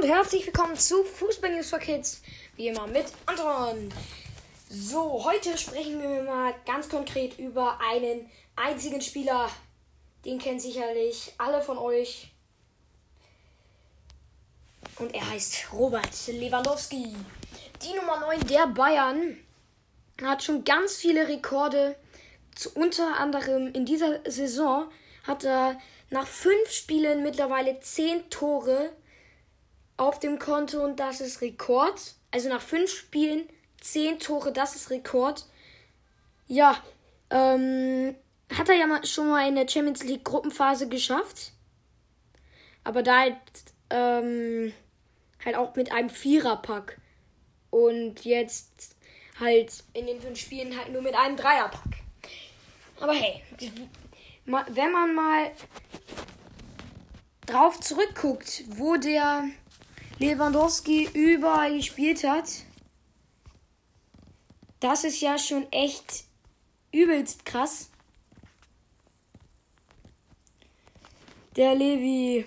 und herzlich willkommen zu Fußball News for Kids. Wie immer mit Anton. So, heute sprechen wir mal ganz konkret über einen einzigen Spieler. Den kennen sicherlich alle von euch. Und er heißt Robert Lewandowski. Die Nummer 9 der Bayern hat schon ganz viele Rekorde. Unter anderem in dieser Saison hat er nach fünf Spielen mittlerweile zehn Tore auf dem Konto und das ist Rekord. Also nach fünf Spielen zehn Tore, das ist Rekord. Ja, ähm, hat er ja mal, schon mal in der Champions League Gruppenphase geschafft. Aber da halt, ähm, halt auch mit einem Viererpack. Und jetzt halt in den fünf Spielen halt nur mit einem Dreierpack. Aber hey, wenn man mal drauf zurückguckt, wo der Lewandowski überall gespielt hat, das ist ja schon echt übelst krass. Der Levi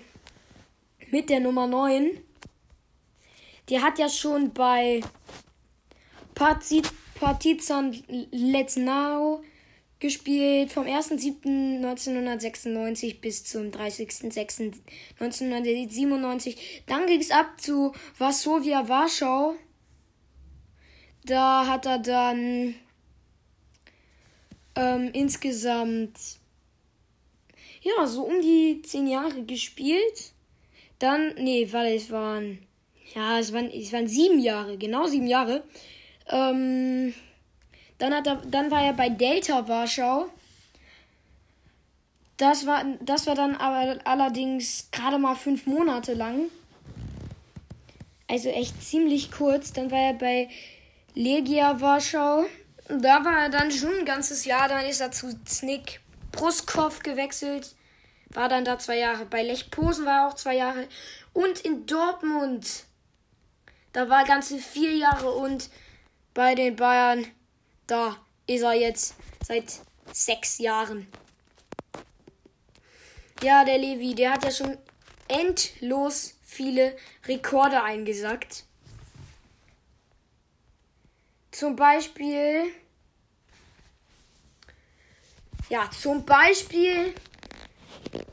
mit der Nummer 9, der hat ja schon bei Partizan Let's Now gespielt vom 1.7.1996 bis zum 30.06.1997. Dann ging es ab zu Varsovia Warschau. Da hat er dann ähm, insgesamt ja so um die zehn Jahre gespielt. Dann, nee, weil es waren ja, es waren, es waren sieben Jahre, genau sieben Jahre. Ähm, dann, hat er, dann war er bei Delta Warschau. Das war, das war dann aber allerdings gerade mal fünf Monate lang. Also echt ziemlich kurz. Dann war er bei Legia Warschau. Da war er dann schon ein ganzes Jahr. Dann ist er zu Snick Bruskov gewechselt. War dann da zwei Jahre. Bei Lech Posen war er auch zwei Jahre. Und in Dortmund. Da war er ganze vier Jahre. Und bei den Bayern da ist er jetzt seit sechs Jahren. Ja, der Levi, der hat ja schon endlos viele Rekorde eingesackt. Zum Beispiel. Ja, zum Beispiel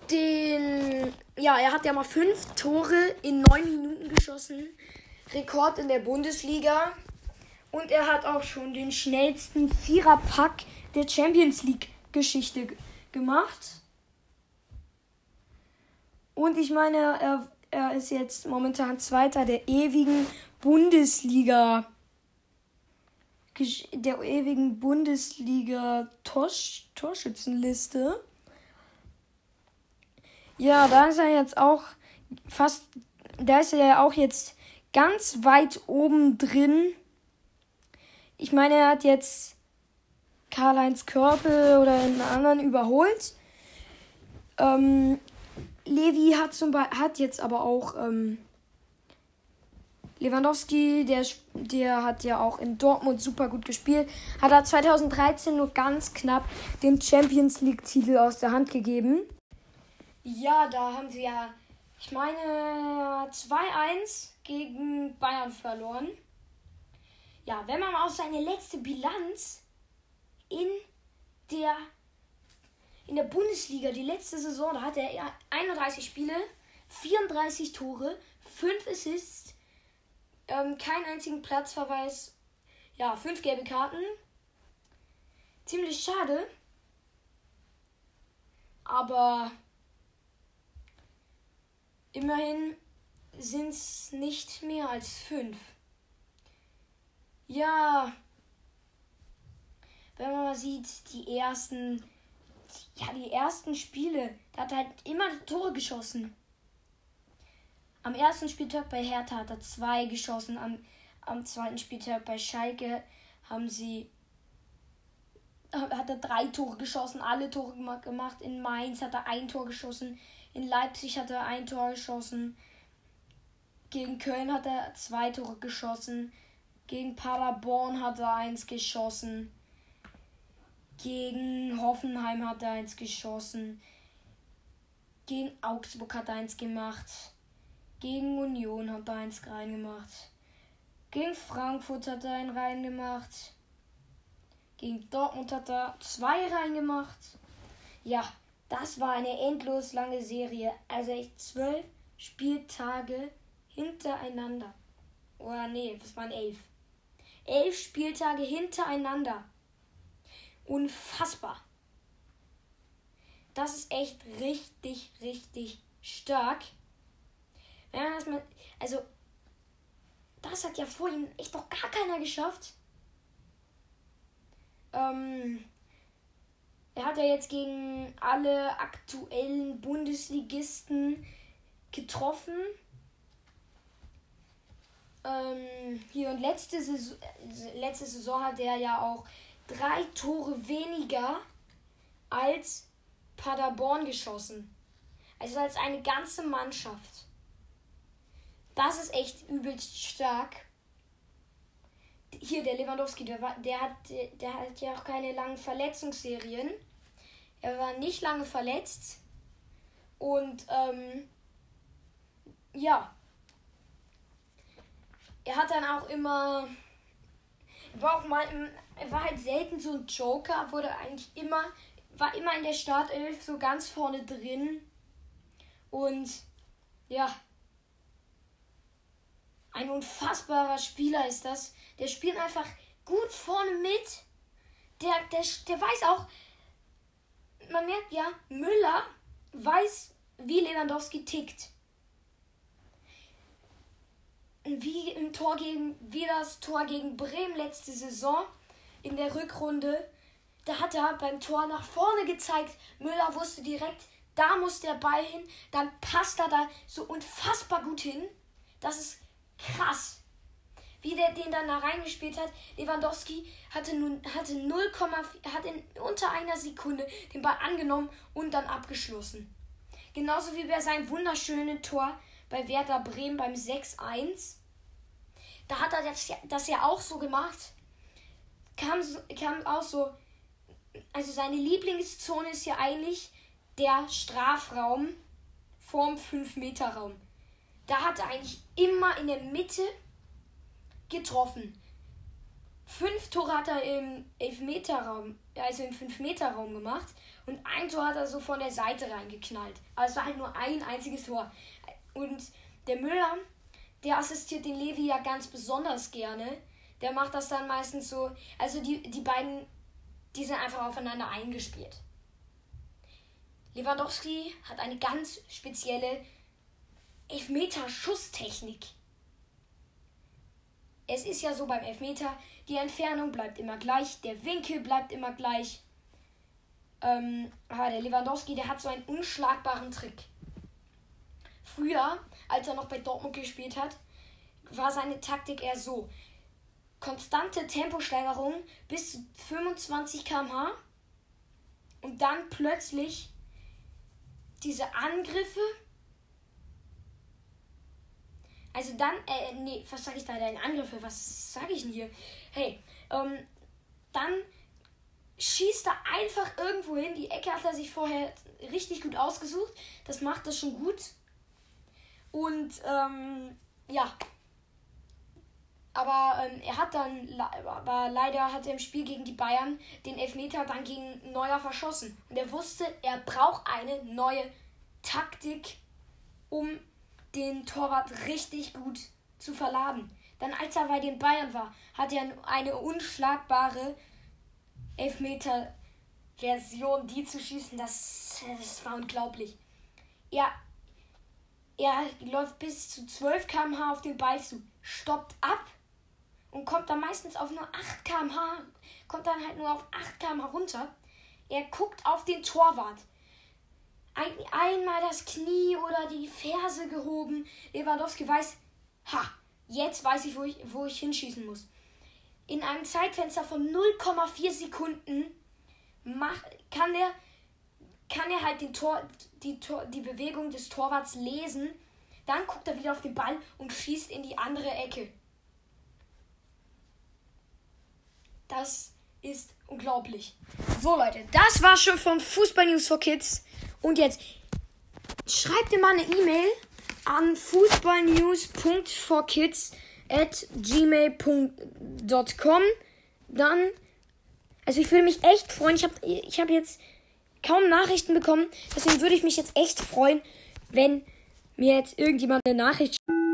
den. Ja, er hat ja mal fünf Tore in neun Minuten geschossen. Rekord in der Bundesliga. Und er hat auch schon den schnellsten Viererpack der Champions League Geschichte gemacht. Und ich meine, er, er ist jetzt momentan Zweiter der ewigen Bundesliga. Der ewigen Bundesliga Torsch, Torschützenliste. Ja, da ist er jetzt auch fast. Da ist er ja auch jetzt ganz weit oben drin ich meine, er hat jetzt Karl-Heinz Körpel oder einen anderen überholt. Ähm, Levi hat, zum hat jetzt aber auch ähm, Lewandowski, der, der hat ja auch in Dortmund super gut gespielt. Hat er 2013 nur ganz knapp den Champions League-Titel aus der Hand gegeben. Ja, da haben sie ja, ich meine, 2-1 gegen Bayern verloren. Ja, wenn man auf seine letzte Bilanz in der in der Bundesliga, die letzte Saison, da hatte er 31 Spiele, 34 Tore, 5 Assists, ähm, keinen einzigen Platzverweis, ja, 5 gelbe Karten. Ziemlich schade. Aber immerhin sind es nicht mehr als 5. Ja. Wenn man mal sieht, die ersten, ja, die ersten Spiele, da hat er halt immer Tore geschossen. Am ersten Spieltag bei Hertha hat er zwei geschossen. Am, am zweiten Spieltag bei Schalke haben sie hat er drei Tore geschossen, alle Tore gemacht. In Mainz hat er ein Tor geschossen. In Leipzig hat er ein Tor geschossen. Gegen Köln hat er zwei Tore geschossen. Gegen Paderborn hat er eins geschossen. Gegen Hoffenheim hat er eins geschossen. Gegen Augsburg hat er eins gemacht. Gegen Union hat er eins reingemacht. Gegen Frankfurt hat er einen reingemacht. Gegen Dortmund hat er zwei reingemacht. Ja, das war eine endlos lange Serie. Also echt zwölf Spieltage hintereinander. Oder nee, das waren elf. Elf Spieltage hintereinander. Unfassbar. Das ist echt richtig, richtig stark. Wenn man das mal. Also, das hat ja vor ihm echt noch gar keiner geschafft. Ähm, er hat ja jetzt gegen alle aktuellen Bundesligisten getroffen. Ähm, hier und letzte Saison, letzte Saison hat er ja auch drei Tore weniger als Paderborn geschossen. Also als eine ganze Mannschaft. Das ist echt übelst stark. Hier, der Lewandowski, der, war, der, hat, der hat ja auch keine langen Verletzungsserien. Er war nicht lange verletzt. Und ähm, ja. Er hat dann auch immer. Er war auch mal. Er war halt selten so ein Joker, wurde eigentlich immer. War immer in der Startelf so ganz vorne drin. Und ja. Ein unfassbarer Spieler ist das. Der spielt einfach gut vorne mit. Der, der, der weiß auch, man merkt ja, Müller weiß, wie Lewandowski tickt. Wie im Tor gegen, wie das Tor gegen Bremen letzte Saison in der Rückrunde. Da hat er beim Tor nach vorne gezeigt. Müller wusste direkt, da muss der Ball hin. Dann passt er da so unfassbar gut hin. Das ist krass. Wie der den dann da reingespielt hat. Lewandowski hatte nun hatte 0, hat in unter einer Sekunde den Ball angenommen und dann abgeschlossen. Genauso wie bei seinem wunderschönen Tor bei Werder Bremen beim 6-1. Da hat er das ja, das ja auch so gemacht. Kam, kam auch so. Also seine Lieblingszone ist ja eigentlich der Strafraum vorm 5-Meter-Raum. Da hat er eigentlich immer in der Mitte getroffen. Fünf Tore hat er im Elfmeterraum, also im 5-Meter-Raum gemacht und ein Tor hat er so von der Seite reingeknallt. Aber es war halt nur ein einziges Tor. Und der Müller, der assistiert den Levi ja ganz besonders gerne. Der macht das dann meistens so. Also die, die beiden, die sind einfach aufeinander eingespielt. Lewandowski hat eine ganz spezielle Elfmeter-Schusstechnik. Es ist ja so beim Elfmeter, die Entfernung bleibt immer gleich, der Winkel bleibt immer gleich. Ähm, ah, der Lewandowski, der hat so einen unschlagbaren Trick. Früher, als er noch bei Dortmund gespielt hat, war seine Taktik eher so. Konstante Temposteigerung bis zu 25 km/h und dann plötzlich diese Angriffe also dann, äh, nee, was sag ich da denn? Angriffe, was sag ich denn hier? Hey, ähm, dann schießt er einfach irgendwo hin. Die Ecke hat er sich vorher richtig gut ausgesucht. Das macht er schon gut. Und, ähm, ja. Aber ähm, er hat dann, aber leider hat er im Spiel gegen die Bayern den Elfmeter dann gegen Neuer verschossen. Und er wusste, er braucht eine neue Taktik, um den Torwart richtig gut zu verladen. Dann als er bei den Bayern war, hat er eine unschlagbare Elfmeter-Version, die zu schießen, das, das war unglaublich. Er, er läuft bis zu 12 km/h auf den Ball zu, stoppt ab und kommt dann meistens auf nur 8 km/h, kommt dann halt nur auf 8 km/h runter. Er guckt auf den Torwart ein, einmal das Knie oder die Ferse gehoben. Lewandowski weiß, ha, jetzt weiß ich, wo ich, wo ich hinschießen muss. In einem Zeitfenster von 0,4 Sekunden mach, kann er kann er halt den Tor, die, Tor, die Bewegung des Torwarts lesen. Dann guckt er wieder auf den Ball und schießt in die andere Ecke. Das ist unglaublich. So Leute, das war schon von Fußball News for Kids. Und jetzt schreibt dir mal eine E-Mail an fußballnews.forkids at gmail.com. Dann, also ich würde mich echt freuen. Ich habe ich hab jetzt kaum Nachrichten bekommen. Deswegen würde ich mich jetzt echt freuen, wenn mir jetzt irgendjemand eine Nachricht schreibt.